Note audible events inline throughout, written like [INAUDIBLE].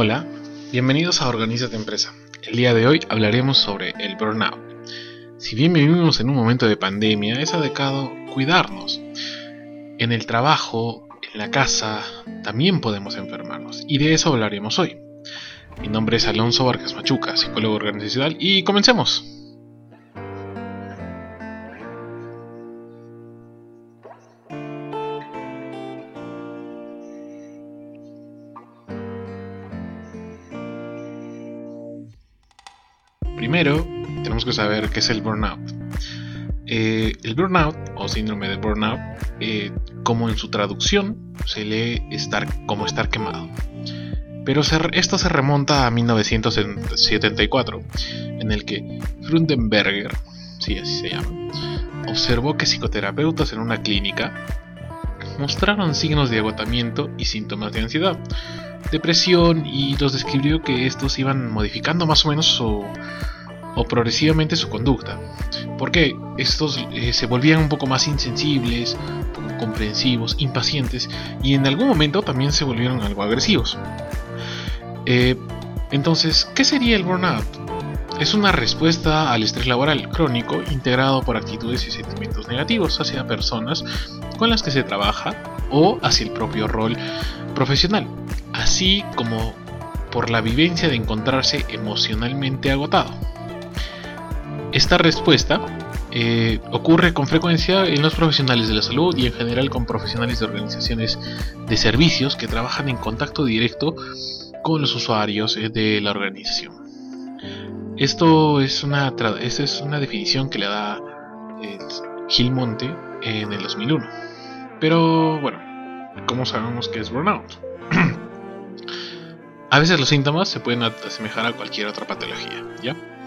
Hola, bienvenidos a Organiza tu empresa. El día de hoy hablaremos sobre el burnout. Si bien vivimos en un momento de pandemia, es adecuado cuidarnos. En el trabajo, en la casa, también podemos enfermarnos, y de eso hablaremos hoy. Mi nombre es Alonso Vargas Machuca, psicólogo organizacional, y comencemos. Saber qué es el burnout. Eh, el burnout o síndrome de burnout, eh, como en su traducción, se lee estar como estar quemado. Pero esto se remonta a 1974, en el que Frundenberger, sí, así se llama, observó que psicoterapeutas en una clínica mostraron signos de agotamiento y síntomas de ansiedad, depresión y los describió que estos iban modificando más o menos su, o progresivamente su conducta, porque estos eh, se volvían un poco más insensibles, poco comprensivos, impacientes y en algún momento también se volvieron algo agresivos. Eh, entonces, ¿qué sería el burnout? Es una respuesta al estrés laboral crónico integrado por actitudes y sentimientos negativos hacia personas con las que se trabaja o hacia el propio rol profesional, así como por la vivencia de encontrarse emocionalmente agotado. Esta respuesta eh, ocurre con frecuencia en los profesionales de la salud y en general con profesionales de organizaciones de servicios que trabajan en contacto directo con los usuarios eh, de la organización. Esto es una, es una definición que le da eh, Gil Monte en el 2001. Pero bueno, ¿cómo sabemos que es burnout? [CLEARS THROAT] a veces los síntomas se pueden asemejar a cualquier otra patología, ¿ya?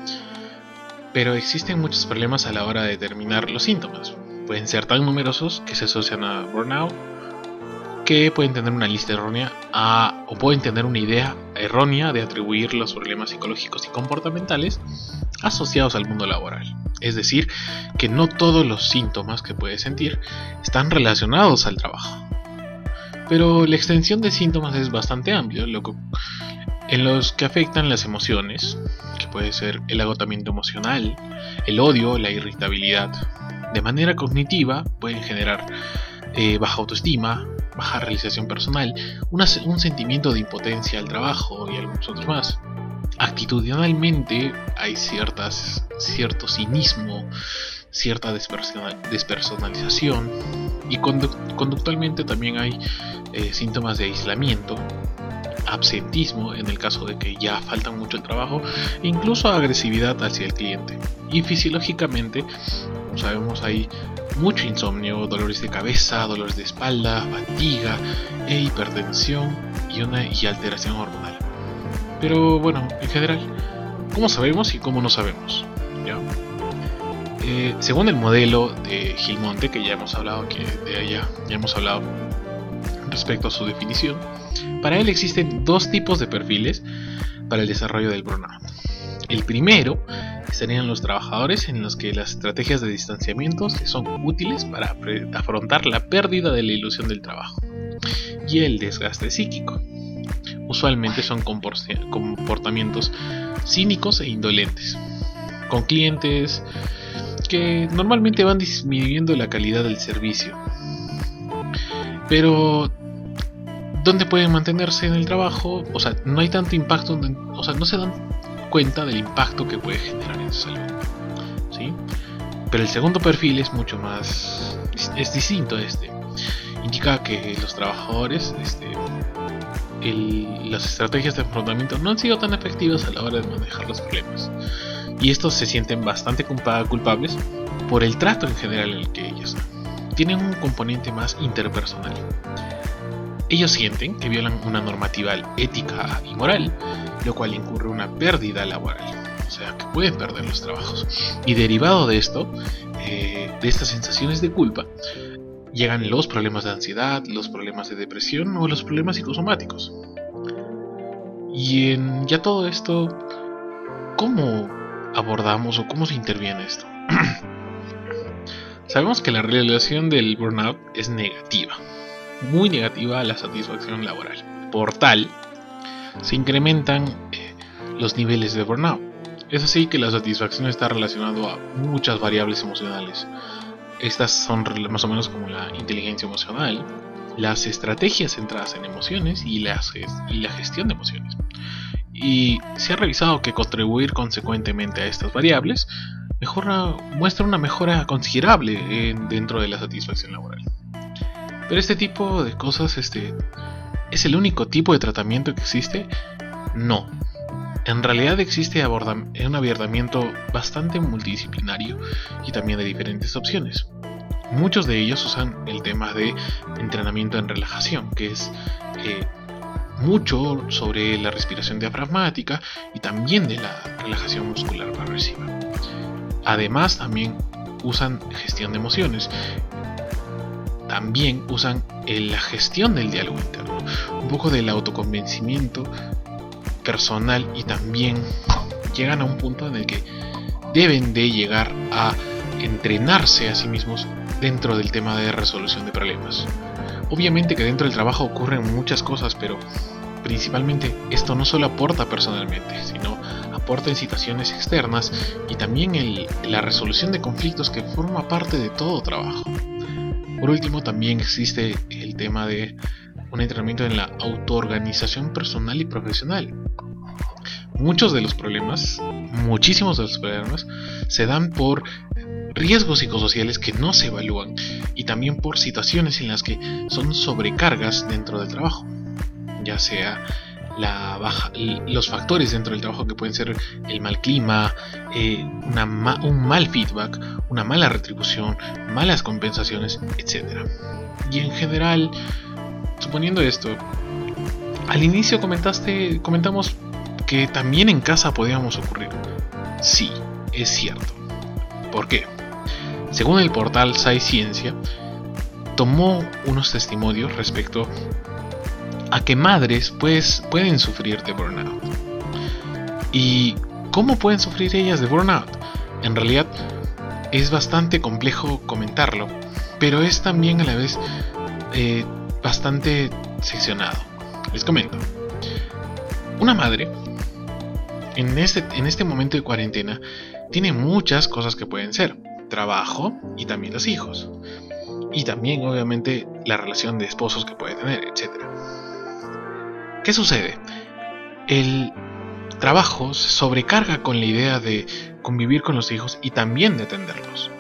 Pero existen muchos problemas a la hora de determinar los síntomas. Pueden ser tan numerosos que se asocian a burnout, que pueden tener una lista errónea a, o pueden tener una idea errónea de atribuir los problemas psicológicos y comportamentales asociados al mundo laboral. Es decir, que no todos los síntomas que puedes sentir están relacionados al trabajo. Pero la extensión de síntomas es bastante amplia, en los que afectan las emociones, puede ser el agotamiento emocional, el odio, la irritabilidad. De manera cognitiva pueden generar eh, baja autoestima, baja realización personal, un sentimiento de impotencia al trabajo y algunos otros más. Actitudinalmente hay ciertas, cierto cinismo, cierta despersonalización y conductualmente también hay eh, síntomas de aislamiento, absentismo en el caso de que ya falta mucho el trabajo, e incluso agresividad hacia el cliente. Y fisiológicamente, como sabemos, hay mucho insomnio, dolores de cabeza, dolores de espalda, fatiga e hipertensión y una y alteración hormonal. Pero bueno, en general, ¿cómo sabemos y cómo no sabemos? Eh, según el modelo de Gilmonte, que ya hemos hablado que de allá, ya hemos hablado respecto a su definición, para él existen dos tipos de perfiles para el desarrollo del burnout. El primero serían los trabajadores en los que las estrategias de distanciamiento son útiles para afrontar la pérdida de la ilusión del trabajo y el desgaste psíquico. Usualmente son comportamientos cínicos e indolentes, con clientes que normalmente van disminuyendo la calidad del servicio. Pero donde pueden mantenerse en el trabajo, o sea, no hay tanto impacto, o sea, no se dan cuenta del impacto que puede generar en su salud. ¿sí? Pero el segundo perfil es mucho más, es, distinto a este. Indica que los trabajadores, este, las estrategias de afrontamiento no han sido tan efectivas a la hora de manejar los problemas. Y estos se sienten bastante culpables por el trato en general en el que ellos tienen un componente más interpersonal. Ellos sienten que violan una normativa ética y moral, lo cual incurre una pérdida laboral, o sea que pueden perder los trabajos. Y derivado de esto, eh, de estas sensaciones de culpa, llegan los problemas de ansiedad, los problemas de depresión o los problemas psicosomáticos. Y en ya todo esto, ¿cómo abordamos o cómo se interviene esto? [CLEARS THROAT] Sabemos que la relación del burnout es negativa, muy negativa a la satisfacción laboral. Por tal, se incrementan eh, los niveles de burnout. Es así que la satisfacción está relacionada a muchas variables emocionales. Estas son más o menos como la inteligencia emocional, las estrategias centradas en emociones y, la gestión de emociones. Y se ha revisado que contribuir consecuentemente a estas variables muestra una mejora considerable dentro de la satisfacción laboral. Pero este tipo de cosas, este, ¿es el único tipo de tratamiento que existe? No. En realidad existe un abordamiento bastante multidisciplinario y también de diferentes opciones. Muchos de ellos usan el tema de entrenamiento en relajación, que es eh, mucho sobre la respiración diafragmática y también de la relajación muscular progresiva. Además, también usan gestión de emociones. También usan la gestión del diálogo interno, un poco del autoconvencimiento personal y también llegan a un punto en el que deben de llegar a entrenarse a sí mismos dentro del tema de resolución de problemas. Obviamente que dentro del trabajo ocurren muchas cosas, pero principalmente esto no solo aporta personalmente, sino aporta en situaciones externas y también en la resolución de conflictos que forma parte de todo trabajo. Por último, también existe el tema de un entrenamiento en la autoorganización personal y profesional. Muchos de los problemas, muchísimos de los problemas, se dan por riesgos psicosociales que no se evalúan y también por situaciones en las que son sobrecargas dentro del trabajo, ya sea los factores dentro del trabajo que pueden ser el mal clima, eh, un mal feedback, una mala retribución, malas compensaciones, etc. Y en general, suponiendo esto, al inicio comentaste, comentamos que también en casa podíamos ocurrir. Sí, es cierto. ¿Por qué? Según el portal Ciencia, tomó unos testimonios respecto a que madres pues, pueden sufrir de burnout. ¿Y cómo pueden sufrir ellas de burnout? En realidad es bastante complejo comentarlo, pero es también a la vez eh, bastante seccionado. Les comento. Una madre, en este, en este momento de cuarentena, tiene muchas cosas que pueden ser. Trabajo y también los hijos. Y también, obviamente, la relación de esposos que puede tener, etcétera. ¿Qué sucede? El trabajo se sobrecarga con la idea de convivir con los hijos y también de atenderlos.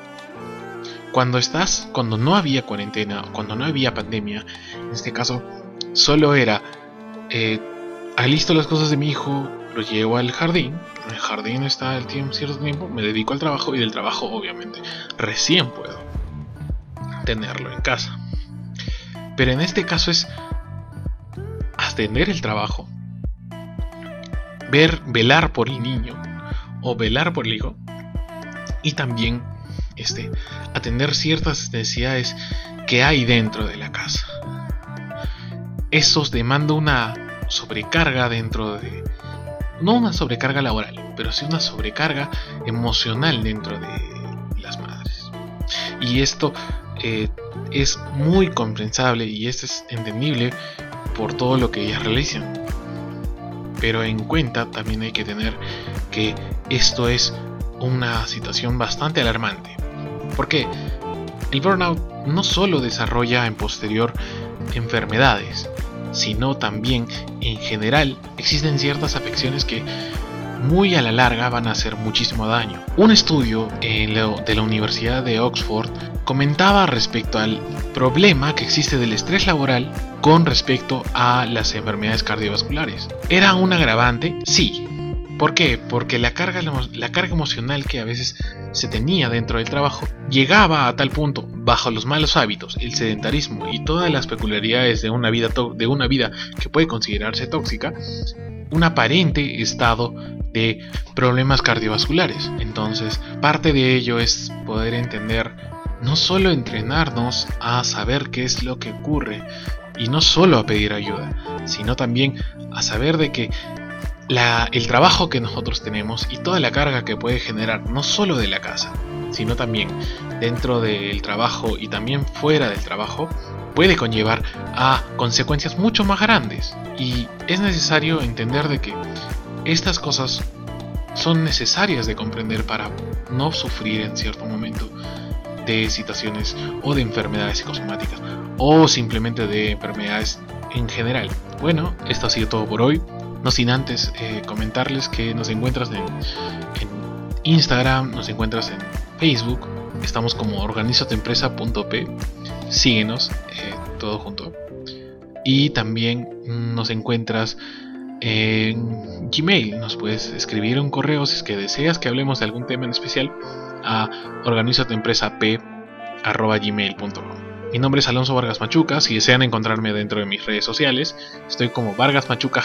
Cuando estás, cuando no había cuarentena, cuando no había pandemia, en este caso, solo era, eh, alisto las cosas de mi hijo, lo llevo al jardín, el jardín está el tiempo, cierto tiempo, me dedico al trabajo y del trabajo obviamente recién puedo tenerlo en casa. Pero en este caso es atender el trabajo, ver, velar por el niño o velar por el hijo y también este, atender ciertas necesidades que hay dentro de la casa. Eso demanda una sobrecarga dentro de... No una sobrecarga laboral, pero sí una sobrecarga emocional dentro de las madres. Y esto eh, es muy comprensible y es entendible por todo lo que ellas realizan. Pero en cuenta también hay que tener que esto es una situación bastante alarmante. Porque el burnout no solo desarrolla en posterior enfermedades, sino también en general existen ciertas afecciones que muy a la larga van a hacer muchísimo daño. Un estudio de la Universidad de Oxford comentaba respecto al problema que existe del estrés laboral con respecto a las enfermedades cardiovasculares. ¿Era un agravante? Sí. ¿Por qué? Porque la carga, la carga emocional que a veces se tenía dentro del trabajo llegaba a tal punto, bajo los malos hábitos, el sedentarismo y todas las peculiaridades de una vida, de una vida que puede considerarse tóxica, un aparente estado de problemas cardiovasculares. Entonces, parte de ello es poder entender, no solo entrenarnos a saber qué es lo que ocurre, y no solo a pedir ayuda, sino también a saber de que el trabajo que nosotros tenemos y toda la carga que puede generar, no solo de la casa, sino también dentro del trabajo y también fuera del trabajo, puede conllevar a consecuencias mucho más grandes. Y es necesario entender de que estas cosas son necesarias de comprender para no sufrir en cierto momento de situaciones o de enfermedades psicosomáticas o simplemente de enfermedades en general. Bueno, esto ha sido todo por hoy. No sin antes eh, comentarles que nos encuentras en, Instagram, nos encuentras en Facebook, estamos como organizatempresa.p, síguenos, eh, todo junto. Y también nos encuentras en Gmail, nos puedes escribir un correo si es que deseas que hablemos de algún tema en especial a organizatempresap.gmail.com. Mi nombre es Alonso Vargas Machuca. Si desean encontrarme dentro de mis redes sociales, estoy como Vargas Machuca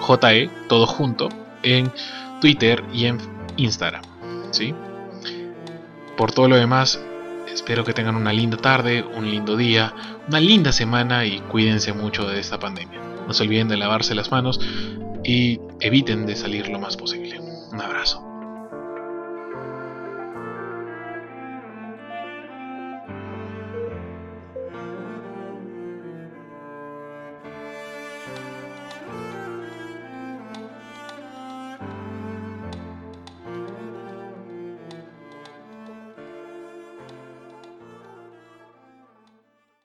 JE, todo junto, en Twitter y en Instagram. ¿sí? Por todo lo demás, espero que tengan una linda tarde, un lindo día, una linda semana y cuídense mucho de esta pandemia. No se olviden de lavarse las manos y eviten de salir lo más posible. Un abrazo.